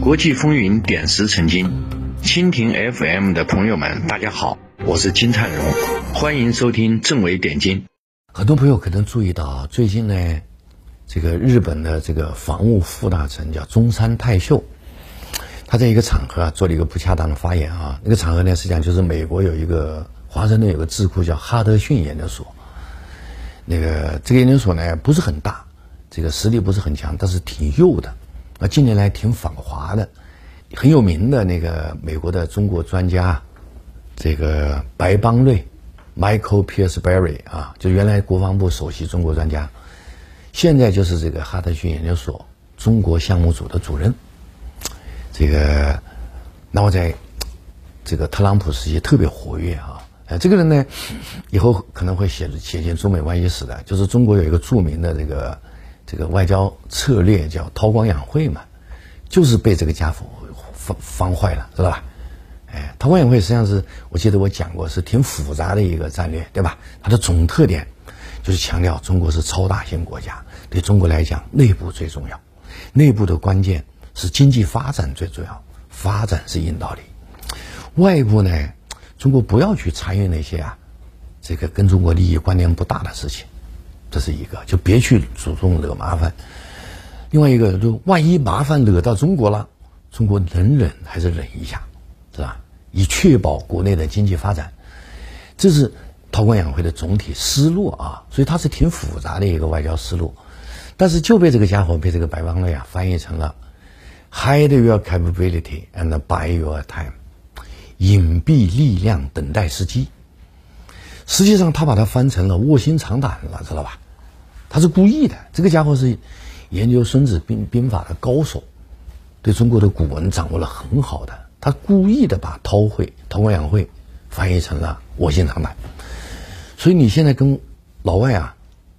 国际风云点石成金，蜻蜓 FM 的朋友们，大家好，我是金灿荣，欢迎收听政委点金。很多朋友可能注意到，最近呢，这个日本的这个防务副大臣叫中山泰秀，他在一个场合啊做了一个不恰当的发言啊。那个场合呢，实际上就是美国有一个华盛顿有个智库叫哈德逊研究所，那个这个研究所呢不是很大，这个实力不是很强，但是挺幼的。那近年来挺反华的，很有名的那个美国的中国专家，这个白邦瑞，Michael Pierceberry 啊，就原来国防部首席中国专家，现在就是这个哈德逊研究所中国项目组的主任。这个，那我在这个特朗普时期特别活跃啊，呃，这个人呢，以后可能会写写进中美关系史的，就是中国有一个著名的这个。这个外交策略叫韬光养晦嘛，就是被这个家伙方方坏了，知道吧？哎，韬光养晦实际上是我记得我讲过，是挺复杂的一个战略，对吧？它的总特点就是强调中国是超大型国家，对中国来讲内部最重要，内部的关键是经济发展最重要，发展是硬道理。外部呢，中国不要去参与那些啊，这个跟中国利益关联不大的事情。这是一个，就别去主动惹麻烦。另外一个，就万一麻烦惹到中国了，中国能忍还是忍一下，是吧？以确保国内的经济发展，这是韬光养晦的总体思路啊。所以它是挺复杂的一个外交思路，但是就被这个家伙被这个白邦瑞啊翻译成了 hide your capability and buy your time，隐蔽力量，等待时机。实际上，他把它翻成了卧薪尝胆了，知道吧？他是故意的。这个家伙是研究《孙子兵兵法》的高手，对中国的古文掌握了很好的。他故意的把“韬晦”“韬光养晦”翻译成了“卧薪尝胆”。所以你现在跟老外啊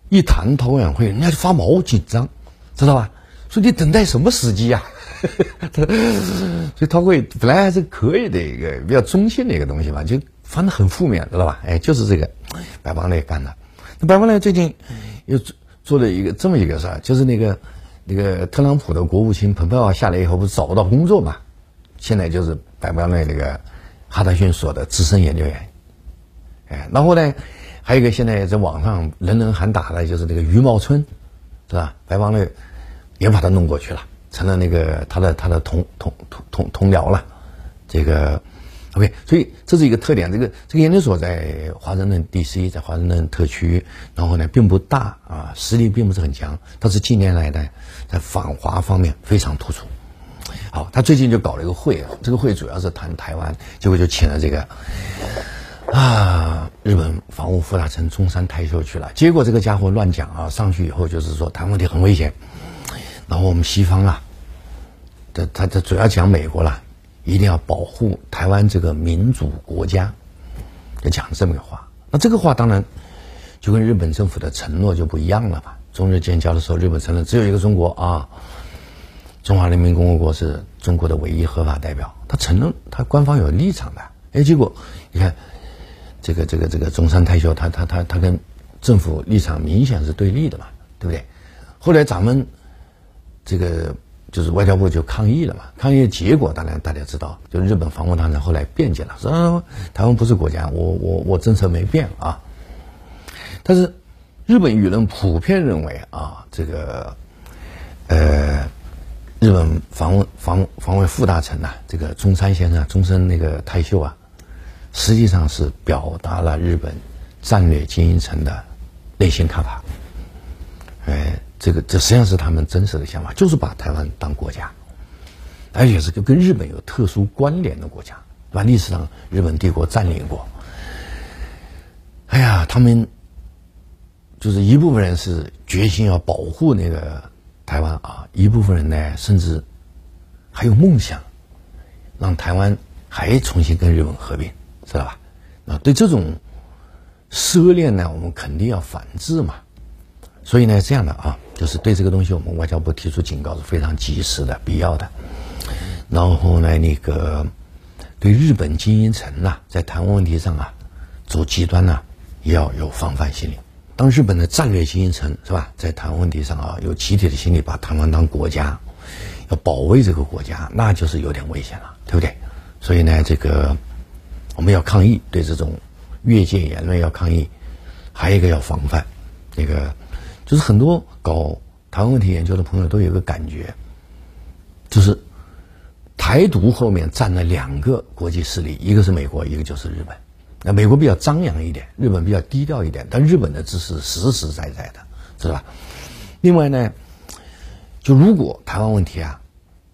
一谈“韬光养晦”，人家就发毛紧张，知道吧？说你等待什么时机呀？所以韬会本来还是可以的一个比较中性的一个东西嘛，就。翻的很负面，知道吧？哎，就是这个白邦雷干的。那白邦雷最近又做做了一个这么一个事儿，就是那个那个特朗普的国务卿蓬佩奥下来以后，不是找不到工作嘛？现在就是白邦雷那个哈德逊所的资深研究员。哎，然后呢，还有一个现在在网上人人喊打的，就是那个余茂春，是吧？白邦雷也把他弄过去了，成了那个他的他的同同同同同僚了，这个。OK，所以这是一个特点。这个这个研究所在华盛顿 DC，在华盛顿特区，然后呢并不大啊，实力并不是很强，但是近年来呢在反华方面非常突出。好，他最近就搞了一个会，这个会主要是谈台湾，结果就请了这个啊日本防务副大臣中山泰秀去了。结果这个家伙乱讲啊，上去以后就是说台湾问题很危险，然后我们西方啊，这他他主要讲美国了。一定要保护台湾这个民主国家，就讲这么个话。那这个话当然就跟日本政府的承诺就不一样了吧。中日建交的时候，日本承认只有一个中国啊，中华人民共和国是中国的唯一合法代表，他承认他官方有立场的。哎，结果你看这个这个这个中山泰秀，他他他他跟政府立场明显是对立的嘛，对不对？后来咱们这个。就是外交部就抗议了嘛，抗议的结果当然大家知道，就日本防卫大臣后来辩解了，说台湾不是国家，我我我政策没变啊。但是日本舆论普遍认为啊，这个呃日本防务防防卫副大臣呐，这个中山先生，中山那个泰秀啊，实际上是表达了日本战略精英层的内心看法，哎。这个这实际上是他们真实的想法，就是把台湾当国家，而且是个跟日本有特殊关联的国家，对吧？历史上日本帝国占领过。哎呀，他们就是一部分人是决心要保护那个台湾啊，一部分人呢，甚至还有梦想，让台湾还重新跟日本合并，知道吧？那对这种奢恋呢，我们肯定要反制嘛。所以呢，这样的啊。就是对这个东西，我们外交部提出警告是非常及时的、必要的。然后呢，那个对日本精英层呐，在台湾问题上啊，走极端呢，也要有防范心理。当日本的战略精英层是吧，在台湾问题上啊，有集体的心理把台湾当国家，要保卫这个国家，那就是有点危险了，对不对？所以呢，这个我们要抗议，对这种越界言论要抗议，还有一个要防范，那个就是很多搞台湾问题研究的朋友都有个感觉，就是台独后面站了两个国际势力，一个是美国，一个就是日本。那美国比较张扬一点，日本比较低调一点，但日本的支持实实在在的，知道吧？另外呢，就如果台湾问题啊，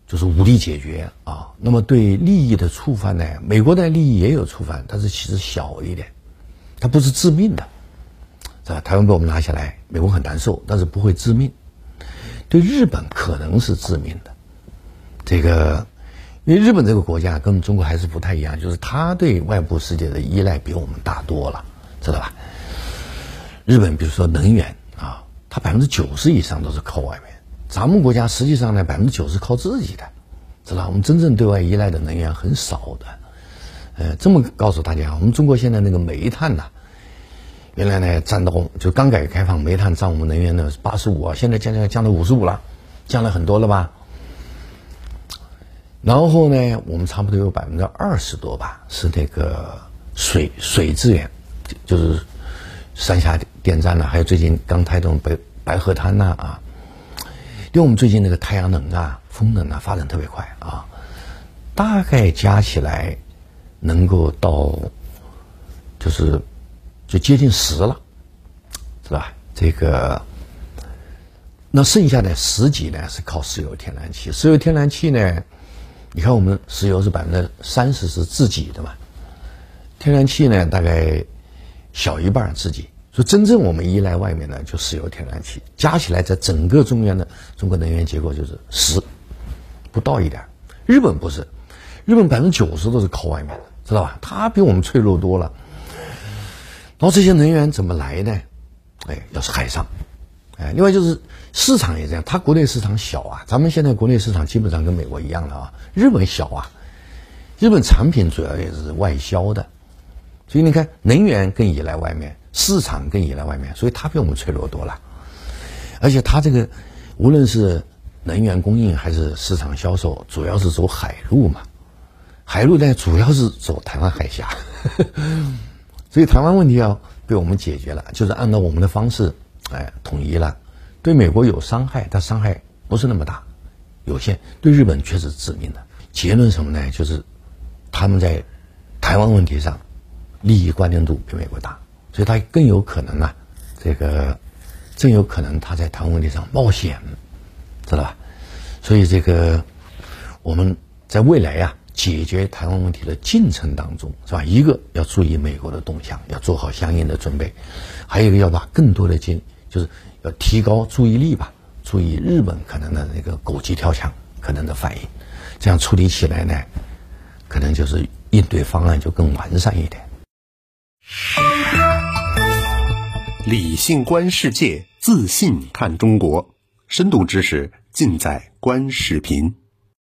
就是武力解决啊，那么对利益的触犯呢，美国的利益也有触犯，但是其实小一点，它不是致命的，吧？台湾被我们拿下来，美国很难受，但是不会致命。对日本可能是致命的，这个。因为日本这个国家跟中国还是不太一样，就是它对外部世界的依赖比我们大多了，知道吧？日本比如说能源啊，它百分之九十以上都是靠外面，咱们国家实际上呢百分之九十靠自己的，知道我们真正对外依赖的能源很少的。呃，这么告诉大家，我们中国现在那个煤炭呐，原来呢占到就刚改革开放，煤炭占我们能源的八十五啊，现在降降降到五十五了，降了很多了吧？然后呢，我们差不多有百分之二十多吧，是那个水水资源，就是三峡电站呢，还有最近刚开通白白河滩呐啊，因为我们最近那个太阳能啊、风能啊发展特别快啊，大概加起来能够到就是就接近十了，是吧？这个那剩下的十几呢是靠石油天然气，石油天然气呢。你看，我们石油是百分之三十是自己的嘛，天然气呢大概小一半自己，所以真正我们依赖外面的就石油、天然气，加起来在整个中原的中国能源结构就是十不到一点。日本不是，日本百分之九十都是靠外面的，知道吧？它比我们脆弱多了。然后这些能源怎么来呢？哎，要是海上。哎，另外就是市场也这样，它国内市场小啊，咱们现在国内市场基本上跟美国一样的啊，日本小啊，日本产品主要也是外销的，所以你看能源更依赖外面，市场更依赖外面，所以它比我们脆弱多了，而且它这个无论是能源供应还是市场销售，主要是走海路嘛，海路呢主要是走台湾海峡，所以台湾问题要被我们解决了，就是按照我们的方式。哎，统一了，对美国有伤害，但伤害不是那么大，有限。对日本却是致命的。结论什么呢？就是他们在台湾问题上利益关联度比美国大，所以他更有可能啊，这个更有可能他在台湾问题上冒险，知道吧？所以这个我们在未来呀解决台湾问题的进程当中，是吧？一个要注意美国的动向，要做好相应的准备；还有一个要把更多的精就是要提高注意力吧，注意日本可能的那个狗急跳墙可能的反应，这样处理起来呢，可能就是应对方案就更完善一点。理性观世界，自信看中国，深度知识尽在观视频。